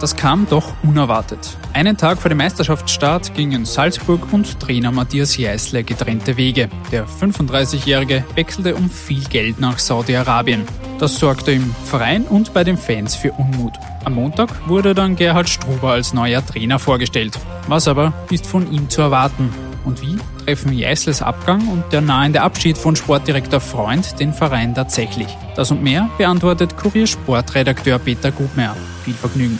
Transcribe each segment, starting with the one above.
Das kam doch unerwartet. Einen Tag vor dem Meisterschaftsstart gingen Salzburg und Trainer Matthias Jeißle getrennte Wege. Der 35-Jährige wechselte um viel Geld nach Saudi-Arabien. Das sorgte im Verein und bei den Fans für Unmut. Am Montag wurde dann Gerhard Struber als neuer Trainer vorgestellt. Was aber ist von ihm zu erwarten? Und wie treffen Jeißles Abgang und der nahende Abschied von Sportdirektor Freund den Verein tatsächlich? Das und mehr beantwortet Kurier-Sportredakteur Peter Gubmeier. Viel Vergnügen.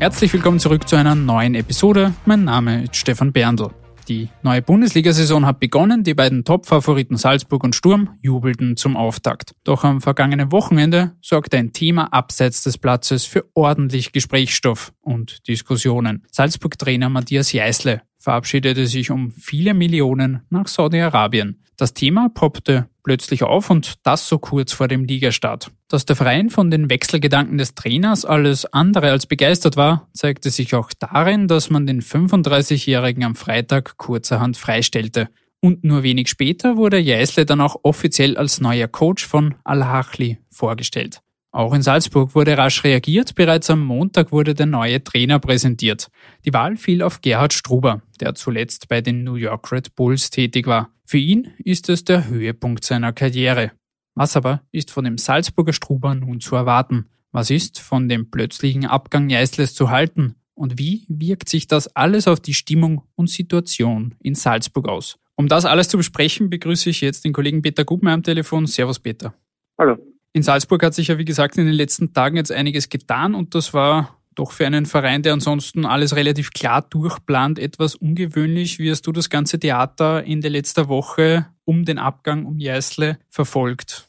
Herzlich willkommen zurück zu einer neuen Episode. Mein Name ist Stefan Berndl. Die neue Bundesliga-Saison hat begonnen. Die beiden Top-Favoriten Salzburg und Sturm jubelten zum Auftakt. Doch am vergangenen Wochenende sorgte ein Thema abseits des Platzes für ordentlich Gesprächsstoff und Diskussionen. Salzburg-Trainer Matthias Jeißle verabschiedete sich um viele Millionen nach Saudi-Arabien. Das Thema poppte plötzlich auf und das so kurz vor dem Ligastart. Dass der Verein von den Wechselgedanken des Trainers alles andere als begeistert war, zeigte sich auch darin, dass man den 35-Jährigen am Freitag kurzerhand freistellte. Und nur wenig später wurde Jeißle dann auch offiziell als neuer Coach von Al-Hachli vorgestellt. Auch in Salzburg wurde rasch reagiert. Bereits am Montag wurde der neue Trainer präsentiert. Die Wahl fiel auf Gerhard Struber, der zuletzt bei den New York Red Bulls tätig war. Für ihn ist es der Höhepunkt seiner Karriere. Was aber ist von dem Salzburger Struber nun zu erwarten? Was ist von dem plötzlichen Abgang Jeißles zu halten? Und wie wirkt sich das alles auf die Stimmung und Situation in Salzburg aus? Um das alles zu besprechen, begrüße ich jetzt den Kollegen Peter Gubmeier am Telefon. Servus, Peter. Hallo. In Salzburg hat sich ja, wie gesagt, in den letzten Tagen jetzt einiges getan und das war doch für einen Verein, der ansonsten alles relativ klar durchplant, etwas ungewöhnlich. Wie hast du das ganze Theater in der letzten Woche um den Abgang um Jeißle verfolgt?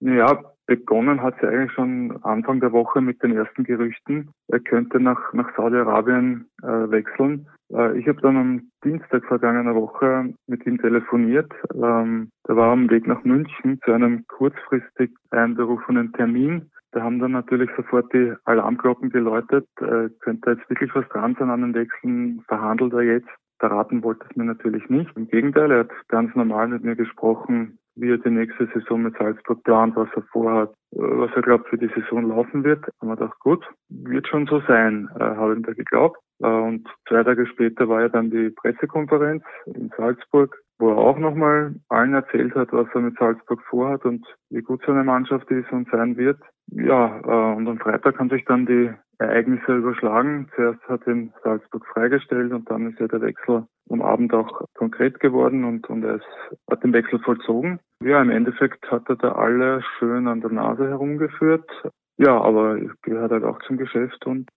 Ja, begonnen hat sie eigentlich schon Anfang der Woche mit den ersten Gerüchten. Er könnte nach, nach Saudi-Arabien äh, wechseln. Äh, ich habe dann am Dienstag vergangener Woche mit ihm telefoniert. Ähm, der war am Weg nach München zu einem kurzfristig einberufenen Termin. Da haben dann natürlich sofort die Alarmglocken geläutet. Äh, könnte jetzt wirklich was dran sein an den Wechseln? Verhandelt er jetzt? Verraten wollte es mir natürlich nicht. Im Gegenteil, er hat ganz normal mit mir gesprochen, wie er die nächste Saison mit Salzburg plant, was er vorhat, äh, was er glaubt, für die Saison laufen wird. Haben wir gedacht, gut, wird schon so sein, äh, habe ihm da geglaubt. Äh, und zwei Tage später war ja dann die Pressekonferenz in Salzburg, wo er auch nochmal allen erzählt hat, was er mit Salzburg vorhat und wie gut seine Mannschaft ist und sein wird. Ja, äh, und am Freitag haben sich dann die Ereignisse überschlagen. Zuerst hat ihn Salzburg freigestellt und dann ist ja der Wechsel am Abend auch konkret geworden und, und er ist, hat den Wechsel vollzogen. Ja, im Endeffekt hat er da alle schön an der Nase herumgeführt. Ja, aber gehört halt auch zum Geschäft und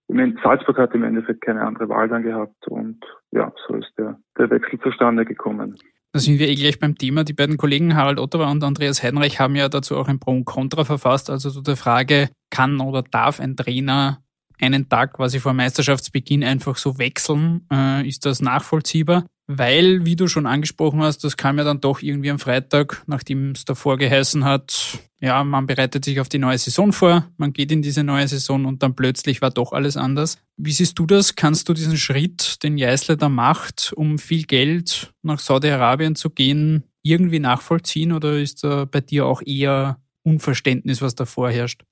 Salzburg hat im Endeffekt keine andere Wahl dann gehabt und ja, so ist der, der Wechsel zustande gekommen. Da sind wir eh gleich beim Thema. Die beiden Kollegen Harald Ottawa und Andreas Heinrich haben ja dazu auch ein Pro und Contra verfasst, also zu der Frage, kann oder darf ein Trainer einen Tag quasi vor Meisterschaftsbeginn einfach so wechseln? Äh, ist das nachvollziehbar? Weil, wie du schon angesprochen hast, das kam ja dann doch irgendwie am Freitag, nachdem es davor geheißen hat, ja, man bereitet sich auf die neue Saison vor, man geht in diese neue Saison und dann plötzlich war doch alles anders. Wie siehst du das? Kannst du diesen Schritt, den Jeißler da macht, um viel Geld nach Saudi-Arabien zu gehen, irgendwie nachvollziehen oder ist da bei dir auch eher Unverständnis, was da vorherrscht?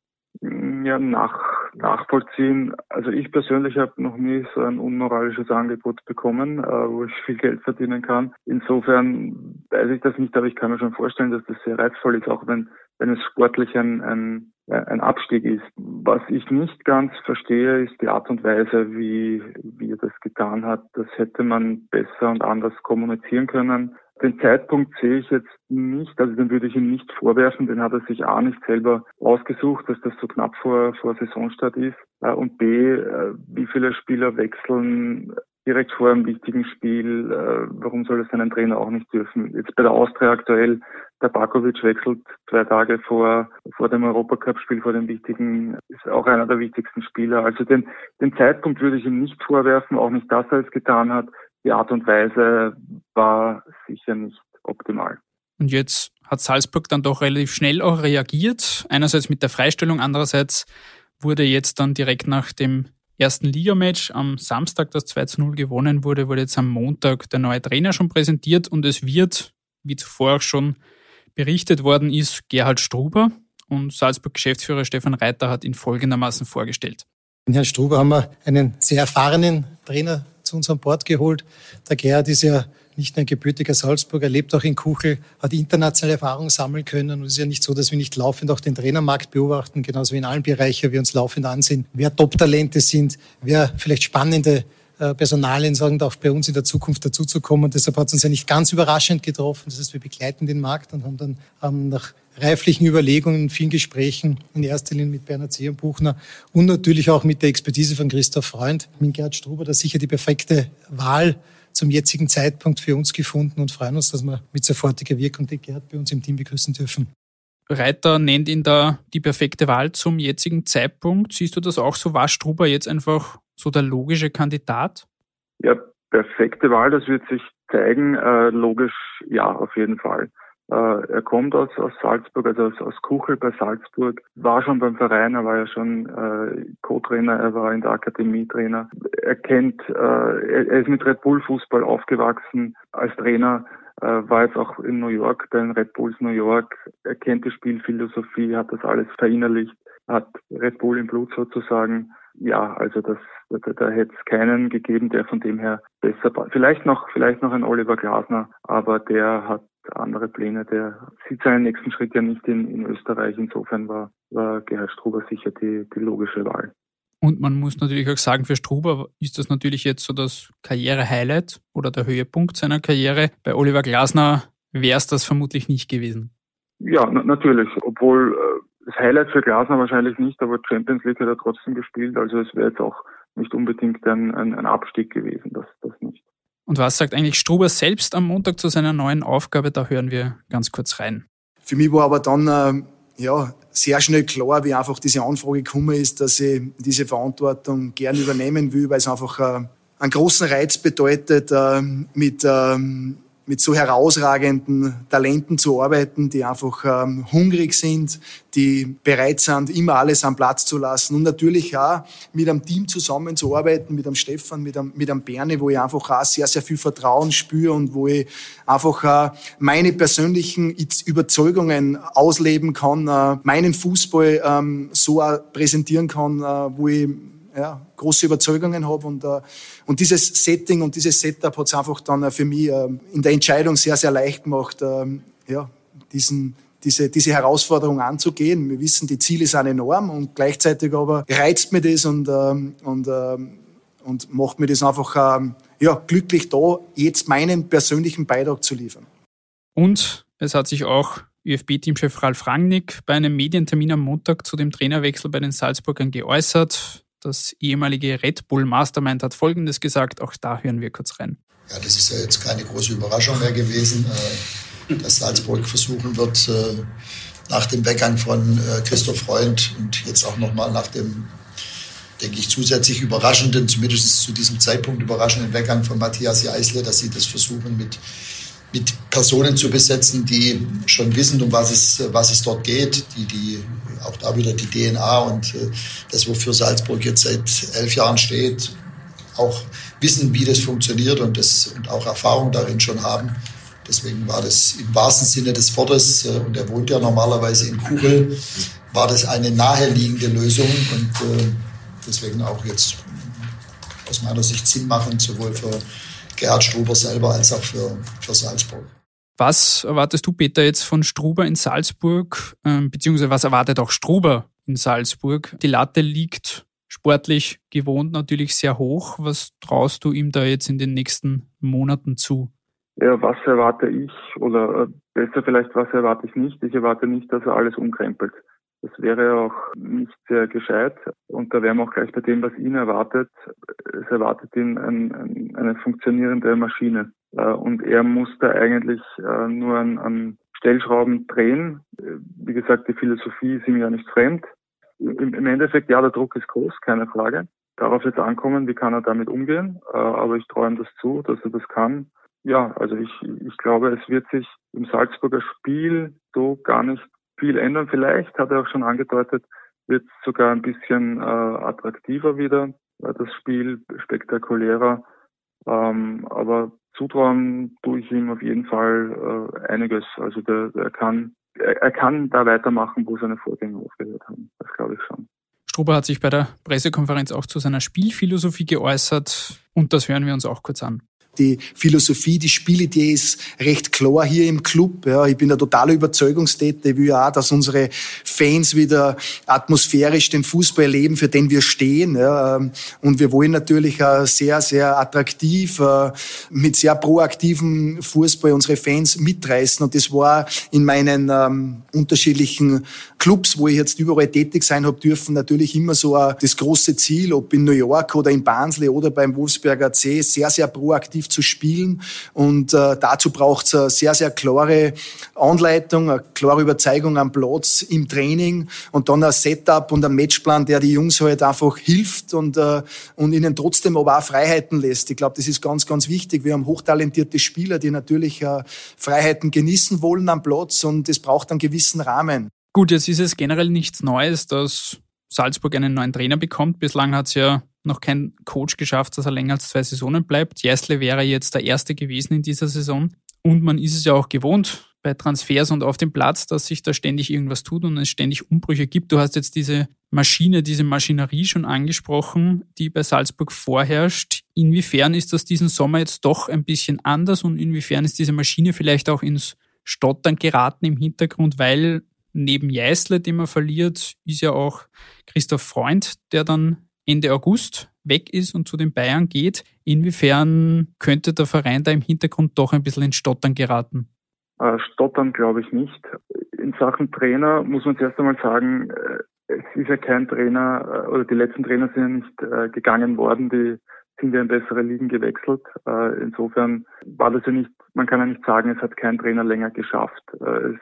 Ja, nach nachvollziehen. Also ich persönlich habe noch nie so ein unmoralisches Angebot bekommen, äh, wo ich viel Geld verdienen kann. Insofern weiß ich das nicht, aber ich kann mir schon vorstellen, dass das sehr reizvoll ist, auch wenn, wenn es sportlich ein, ein, ein Abstieg ist. Was ich nicht ganz verstehe, ist die Art und Weise, wie, wie er das getan hat. Das hätte man besser und anders kommunizieren können. Den Zeitpunkt sehe ich jetzt nicht, also den würde ich ihm nicht vorwerfen, den hat er sich A nicht selber ausgesucht, dass das so knapp vor, vor Saisonstart ist äh, und B, äh, wie viele Spieler wechseln direkt vor einem wichtigen Spiel, äh, warum soll es einen Trainer auch nicht dürfen? Jetzt bei der Austria aktuell, der Bakovic wechselt zwei Tage vor, vor dem Europacup-Spiel, vor dem wichtigen, ist auch einer der wichtigsten Spieler. Also den, den Zeitpunkt würde ich ihm nicht vorwerfen, auch nicht, dass er es getan hat die Art und Weise war sicher nicht optimal. Und jetzt hat Salzburg dann doch relativ schnell auch reagiert. Einerseits mit der Freistellung, andererseits wurde jetzt dann direkt nach dem ersten Ligamatch am Samstag, das 2 zu 0 gewonnen wurde, wurde jetzt am Montag der neue Trainer schon präsentiert und es wird, wie zuvor auch schon berichtet worden ist, Gerhard Struber und Salzburg-Geschäftsführer Stefan Reiter hat ihn folgendermaßen vorgestellt. In Herrn Struber haben wir einen sehr erfahrenen Trainer zu unserem Bord geholt. Der Gerhard ist ja nicht nur ein gebürtiger Salzburger, lebt auch in Kuchel, hat internationale Erfahrung sammeln können. Und es ist ja nicht so, dass wir nicht laufend auch den Trainermarkt beobachten, genauso wie in allen Bereichen wir uns laufend ansehen, wer Top-Talente sind, wer vielleicht spannende äh, Personalien sagen, auch bei uns in der Zukunft dazuzukommen. Und deshalb hat es uns ja nicht ganz überraschend getroffen. Das heißt, wir begleiten den Markt und haben dann ähm, nach reiflichen Überlegungen, vielen Gesprächen, in erster Linie mit Bernhard Seerenbuchner und natürlich auch mit der Expertise von Christoph Freund, mit Gerhard Struber, da sicher die perfekte Wahl zum jetzigen Zeitpunkt für uns gefunden und freuen uns, dass wir mit sofortiger Wirkung den Gerd bei uns im Team begrüßen dürfen. Reiter nennt ihn da die perfekte Wahl zum jetzigen Zeitpunkt. Siehst du das auch so? War Struber jetzt einfach so der logische Kandidat? Ja, perfekte Wahl, das wird sich zeigen. Äh, logisch, ja, auf jeden Fall. Äh, er kommt aus, aus Salzburg, also aus, aus Kuchel bei Salzburg, war schon beim Verein, er war ja schon äh, Co-Trainer, er war in der Akademie Trainer. Er kennt, äh, er, ist mit Red Bull Fußball aufgewachsen als Trainer, äh, war jetzt auch in New York bei den Red Bulls New York. Er kennt die Spielphilosophie, hat das alles verinnerlicht, hat Red Bull im Blut sozusagen. Ja, also das, da, da hätte es keinen gegeben, der von dem her besser, vielleicht noch, vielleicht noch ein Oliver Glasner, aber der hat andere Pläne. Der sieht seinen nächsten Schritt ja nicht in, in Österreich. Insofern war, war Gerhard Struber sicher die, die logische Wahl. Und man muss natürlich auch sagen, für Struber ist das natürlich jetzt so das Karriere-Highlight oder der Höhepunkt seiner Karriere. Bei Oliver Glasner wäre es das vermutlich nicht gewesen. Ja, natürlich. Obwohl äh, das Highlight für Glasner wahrscheinlich nicht, aber Champions League hat er trotzdem gespielt. Also es wäre jetzt auch nicht unbedingt ein, ein, ein Abstieg gewesen, das, das nicht. Und was sagt eigentlich Struber selbst am Montag zu seiner neuen Aufgabe? Da hören wir ganz kurz rein. Für mich war aber dann äh, ja, sehr schnell klar, wie einfach diese Anfrage gekommen ist, dass ich diese Verantwortung gern übernehmen will, weil es einfach äh, einen großen Reiz bedeutet, äh, mit ähm, mit so herausragenden Talenten zu arbeiten, die einfach ähm, hungrig sind, die bereit sind, immer alles am Platz zu lassen. Und natürlich auch mit einem Team zusammenzuarbeiten, mit einem Stefan, mit einem, mit einem Berne, wo ich einfach auch sehr, sehr viel Vertrauen spüre und wo ich einfach auch meine persönlichen Überzeugungen ausleben kann, äh, meinen Fußball ähm, so präsentieren kann, äh, wo ich ja, große Überzeugungen habe. Und, äh, und dieses Setting und dieses Setup hat es einfach dann für mich äh, in der Entscheidung sehr, sehr leicht gemacht, äh, ja, diesen, diese, diese Herausforderung anzugehen. Wir wissen, die Ziele sind enorm und gleichzeitig aber reizt mir das und, ähm, und, ähm, und macht mir das einfach ähm, ja, glücklich da, jetzt meinen persönlichen Beitrag zu liefern. Und es hat sich auch ÖFB-Teamchef Ralf Rangnick bei einem Medientermin am Montag zu dem Trainerwechsel bei den Salzburgern geäußert. Das ehemalige Red Bull Mastermind hat Folgendes gesagt, auch da hören wir kurz rein. Ja, das ist ja jetzt keine große Überraschung mehr gewesen, äh, dass Salzburg versuchen wird, äh, nach dem Weggang von äh, Christoph Freund und jetzt auch nochmal nach dem, denke ich, zusätzlich überraschenden, zumindest zu diesem Zeitpunkt überraschenden Weggang von Matthias Jeißle, dass sie das versuchen mit mit Personen zu besetzen, die schon wissen, um was es, was es dort geht, die, die auch da wieder die DNA und äh, das, wofür Salzburg jetzt seit elf Jahren steht, auch wissen, wie das funktioniert und, das, und auch Erfahrung darin schon haben. Deswegen war das im wahrsten Sinne des Wortes, äh, und er wohnt ja normalerweise in Kugel, war das eine naheliegende Lösung und äh, deswegen auch jetzt aus meiner Sicht Sinn machen, sowohl für Gerhard Struber selber als auch für, für Salzburg. Was erwartest du, Peter, jetzt von Struber in Salzburg, ähm, beziehungsweise was erwartet auch Struber in Salzburg? Die Latte liegt sportlich gewohnt natürlich sehr hoch. Was traust du ihm da jetzt in den nächsten Monaten zu? Ja, was erwarte ich oder äh, besser vielleicht, was erwarte ich nicht? Ich erwarte nicht, dass er alles umkrempelt. Das wäre auch nicht sehr gescheit. Und da wären wir auch gleich bei dem, was ihn erwartet. Es erwartet ihn ein, ein, eine funktionierende Maschine. Äh, und er muss da eigentlich äh, nur an, an Stellschrauben drehen. Wie gesagt, die Philosophie ist ihm ja nicht fremd. Im Endeffekt, ja, der Druck ist groß, keine Frage. Darauf es ankommen, wie kann er damit umgehen. Äh, aber ich traue ihm das zu, dass er das kann. Ja, also ich, ich glaube, es wird sich im Salzburger Spiel so gar nicht viel ändern. Vielleicht, hat er auch schon angedeutet, wird sogar ein bisschen äh, attraktiver wieder, äh, das Spiel spektakulärer. Ähm, aber zutrauen tue ich ihm auf jeden Fall äh, einiges. Also der, der kann, er, er kann da weitermachen, wo seine Vorgänger aufgehört haben. Das glaube ich schon. Struber hat sich bei der Pressekonferenz auch zu seiner Spielphilosophie geäußert und das hören wir uns auch kurz an die Philosophie, die Spielidee ist recht klar hier im Club. Ja, ich bin ein totaler Überzeugungstäter. Ich will auch, dass unsere Fans wieder atmosphärisch den Fußball erleben, für den wir stehen. Ja, ähm, und wir wollen natürlich auch sehr, sehr attraktiv, äh, mit sehr proaktivem Fußball unsere Fans mitreißen. Und das war in meinen ähm, unterschiedlichen Clubs, wo ich jetzt überall tätig sein habe dürfen, natürlich immer so das große Ziel, ob in New York oder in Barnsley oder beim Wolfsberger C, sehr, sehr proaktiv zu spielen. Und äh, dazu braucht es eine sehr, sehr klare Anleitung, eine klare Überzeugung am Platz, im Training und dann ein Setup und ein Matchplan, der die Jungs halt einfach hilft und, äh, und ihnen trotzdem aber auch Freiheiten lässt. Ich glaube, das ist ganz, ganz wichtig. Wir haben hochtalentierte Spieler, die natürlich äh, Freiheiten genießen wollen am Platz und es braucht einen gewissen Rahmen. Gut, jetzt ist es generell nichts Neues, dass Salzburg einen neuen Trainer bekommt. Bislang hat es ja noch kein Coach geschafft, dass er länger als zwei Saisonen bleibt. Jäsle wäre jetzt der Erste gewesen in dieser Saison. Und man ist es ja auch gewohnt bei Transfers und auf dem Platz, dass sich da ständig irgendwas tut und es ständig Umbrüche gibt. Du hast jetzt diese Maschine, diese Maschinerie schon angesprochen, die bei Salzburg vorherrscht. Inwiefern ist das diesen Sommer jetzt doch ein bisschen anders und inwiefern ist diese Maschine vielleicht auch ins Stottern geraten im Hintergrund, weil neben Jeißle, den man verliert, ist ja auch Christoph Freund, der dann Ende August weg ist und zu den Bayern geht. Inwiefern könnte der Verein da im Hintergrund doch ein bisschen ins Stottern geraten? Äh, Stottern glaube ich nicht. In Sachen Trainer muss man zuerst einmal sagen, äh, es ist ja kein Trainer, äh, oder die letzten Trainer sind ja nicht gegangen worden, die sind ja in bessere Ligen gewechselt. Insofern war das ja nicht, man kann ja nicht sagen, es hat kein Trainer länger geschafft. Es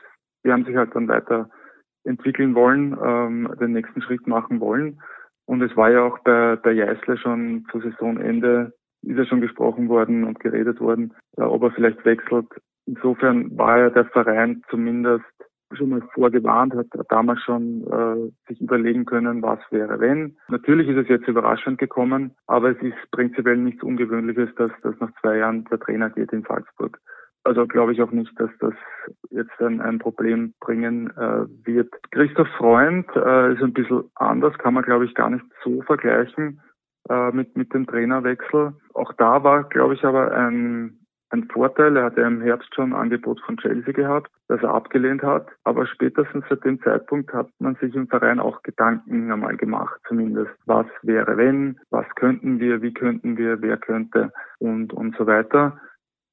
die haben sich halt dann weiter entwickeln wollen, ähm, den nächsten Schritt machen wollen. Und es war ja auch bei, bei Jeißle schon zu Saisonende, ist ja schon gesprochen worden und geredet worden, ob er vielleicht wechselt. Insofern war ja der Verein zumindest schon mal vorgewarnt, hat damals schon äh, sich überlegen können, was wäre, wenn. Natürlich ist es jetzt überraschend gekommen, aber es ist prinzipiell nichts Ungewöhnliches, dass, dass nach zwei Jahren der Trainer geht in Salzburg. Also glaube ich auch nicht, dass das jetzt ein, ein Problem bringen äh, wird. Christoph Freund äh, ist ein bisschen anders, kann man glaube ich gar nicht so vergleichen äh, mit, mit dem Trainerwechsel. Auch da war, glaube ich, aber ein, ein Vorteil. Er hatte im Herbst schon ein Angebot von Chelsea gehabt, das er abgelehnt hat. Aber spätestens seit dem Zeitpunkt hat man sich im Verein auch Gedanken einmal gemacht, zumindest. Was wäre wenn? Was könnten wir? Wie könnten wir? Wer könnte? Und, und so weiter.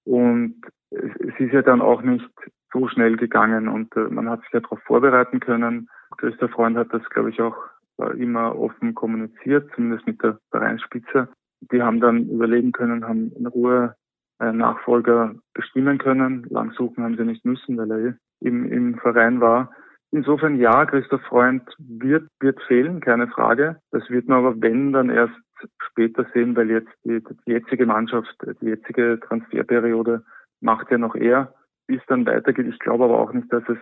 Und es ist ja dann auch nicht so schnell gegangen und äh, man hat sich ja darauf vorbereiten können. Christoph Freund hat das, glaube ich, auch äh, immer offen kommuniziert, zumindest mit der Vereinsspitze. Die haben dann überlegen können, haben in Ruhe einen Nachfolger bestimmen können. Lang suchen haben sie nicht müssen, weil er eh im, im Verein war. Insofern ja, Christoph Freund wird, wird fehlen, keine Frage. Das wird man aber, wenn, dann erst später sehen, weil jetzt die, die jetzige Mannschaft, die jetzige Transferperiode macht ja noch er, wie es dann weitergeht. Ich glaube aber auch nicht, dass es,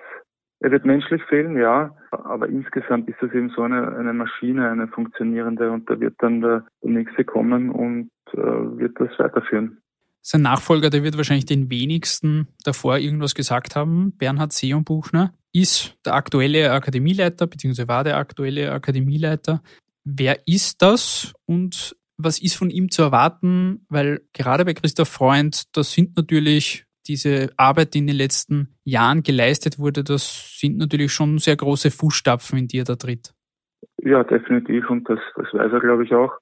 er wird menschlich fehlen, ja, aber insgesamt ist das eben so eine, eine Maschine, eine funktionierende und da wird dann der, der nächste kommen und äh, wird das weiterführen. Sein Nachfolger, der wird wahrscheinlich den wenigsten davor irgendwas gesagt haben. Bernhard Seonbuchner ist der aktuelle Akademieleiter, beziehungsweise war der aktuelle Akademieleiter. Wer ist das und was ist von ihm zu erwarten? Weil gerade bei Christoph Freund, das sind natürlich diese Arbeit, die in den letzten Jahren geleistet wurde, das sind natürlich schon sehr große Fußstapfen, in die er da tritt. Ja, definitiv. Und das, das weiß er, glaube ich, auch.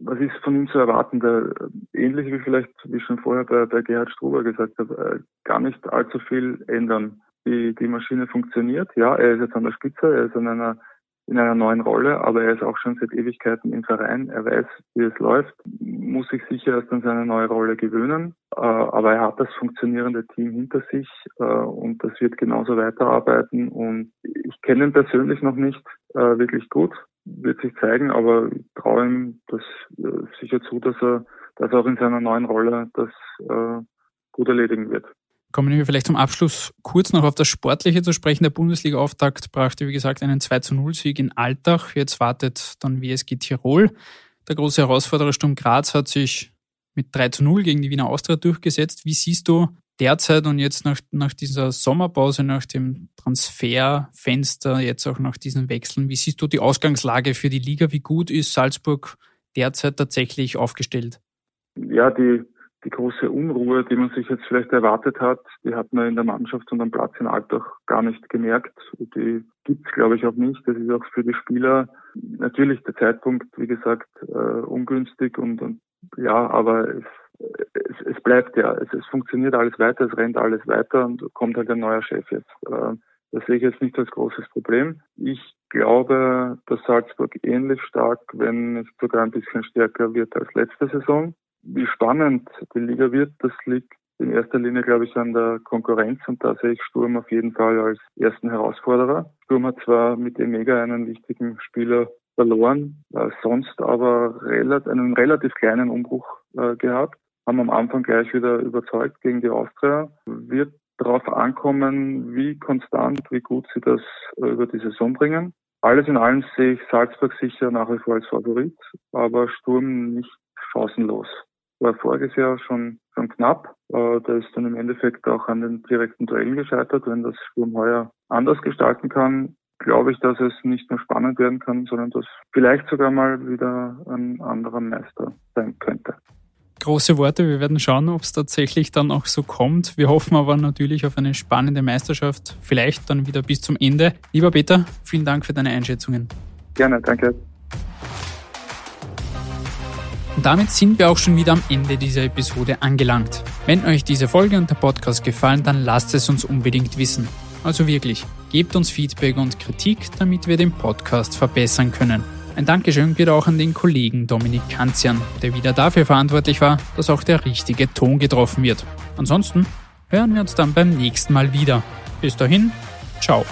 Was ist von ihm zu erwarten? Der, ähnlich wie vielleicht, wie schon vorher bei, bei Gerhard Struber gesagt habe, äh, gar nicht allzu viel ändern. Die, die Maschine funktioniert. Ja, er ist jetzt an der Spitze, er ist an einer in einer neuen Rolle, aber er ist auch schon seit Ewigkeiten im Verein. Er weiß, wie es läuft, muss sich sicher erst an seine neue Rolle gewöhnen. Äh, aber er hat das funktionierende Team hinter sich äh, und das wird genauso weiterarbeiten. Und ich kenne ihn persönlich noch nicht äh, wirklich gut, wird sich zeigen, aber ich traue ihm das sicher zu, dass er, dass er auch in seiner neuen Rolle das gut erledigen wird. Kommen wir vielleicht zum Abschluss kurz noch auf das Sportliche zu sprechen. Der Bundesliga-Auftakt brachte, wie gesagt, einen 2 0 Sieg in Altach. Jetzt wartet dann WSG Tirol. Der große Herausforderer Sturm Graz hat sich mit 3 zu 0 gegen die Wiener Austria durchgesetzt. Wie siehst du derzeit und jetzt nach, nach dieser Sommerpause, nach dem Transferfenster, jetzt auch nach diesen Wechseln, wie siehst du die Ausgangslage für die Liga? Wie gut ist Salzburg derzeit tatsächlich aufgestellt? Ja, die, die große Unruhe, die man sich jetzt vielleicht erwartet hat, die hat man in der Mannschaft und am Platz in Alltag gar nicht gemerkt. Die gibt es, glaube ich, auch nicht. Das ist auch für die Spieler natürlich der Zeitpunkt, wie gesagt, äh, ungünstig und, und ja, aber es es, es bleibt ja, es, es funktioniert alles weiter, es rennt alles weiter und kommt halt ein neuer Chef jetzt. Äh, das sehe ich jetzt nicht als großes Problem. Ich glaube, dass Salzburg ähnlich stark, wenn nicht sogar ein bisschen stärker wird als letzte Saison. Wie spannend die Liga wird, das liegt in erster Linie, glaube ich, an der Konkurrenz und da sehe ich Sturm auf jeden Fall als ersten Herausforderer. Sturm hat zwar mit Emega einen wichtigen Spieler verloren, äh, sonst aber relativ, einen relativ kleinen Umbruch äh, gehabt haben am Anfang gleich wieder überzeugt gegen die Austria. Wird darauf ankommen, wie konstant, wie gut sie das äh, über die Saison bringen. Alles in allem sehe ich Salzburg sicher nach wie vor als Favorit, aber Sturm nicht chancenlos. War voriges Jahr schon, schon knapp. Äh, da ist dann im Endeffekt auch an den direkten Duellen gescheitert. Wenn das Sturm heuer anders gestalten kann, glaube ich, dass es nicht nur spannend werden kann, sondern dass vielleicht sogar mal wieder ein anderer Meister sein könnte große Worte. Wir werden schauen, ob es tatsächlich dann auch so kommt. Wir hoffen aber natürlich auf eine spannende Meisterschaft, vielleicht dann wieder bis zum Ende. Lieber Peter, vielen Dank für deine Einschätzungen. Gerne, danke. Und damit sind wir auch schon wieder am Ende dieser Episode angelangt. Wenn euch diese Folge und der Podcast gefallen, dann lasst es uns unbedingt wissen. Also wirklich, gebt uns Feedback und Kritik, damit wir den Podcast verbessern können. Ein Dankeschön geht auch an den Kollegen Dominik Kanzian, der wieder dafür verantwortlich war, dass auch der richtige Ton getroffen wird. Ansonsten hören wir uns dann beim nächsten Mal wieder. Bis dahin, ciao.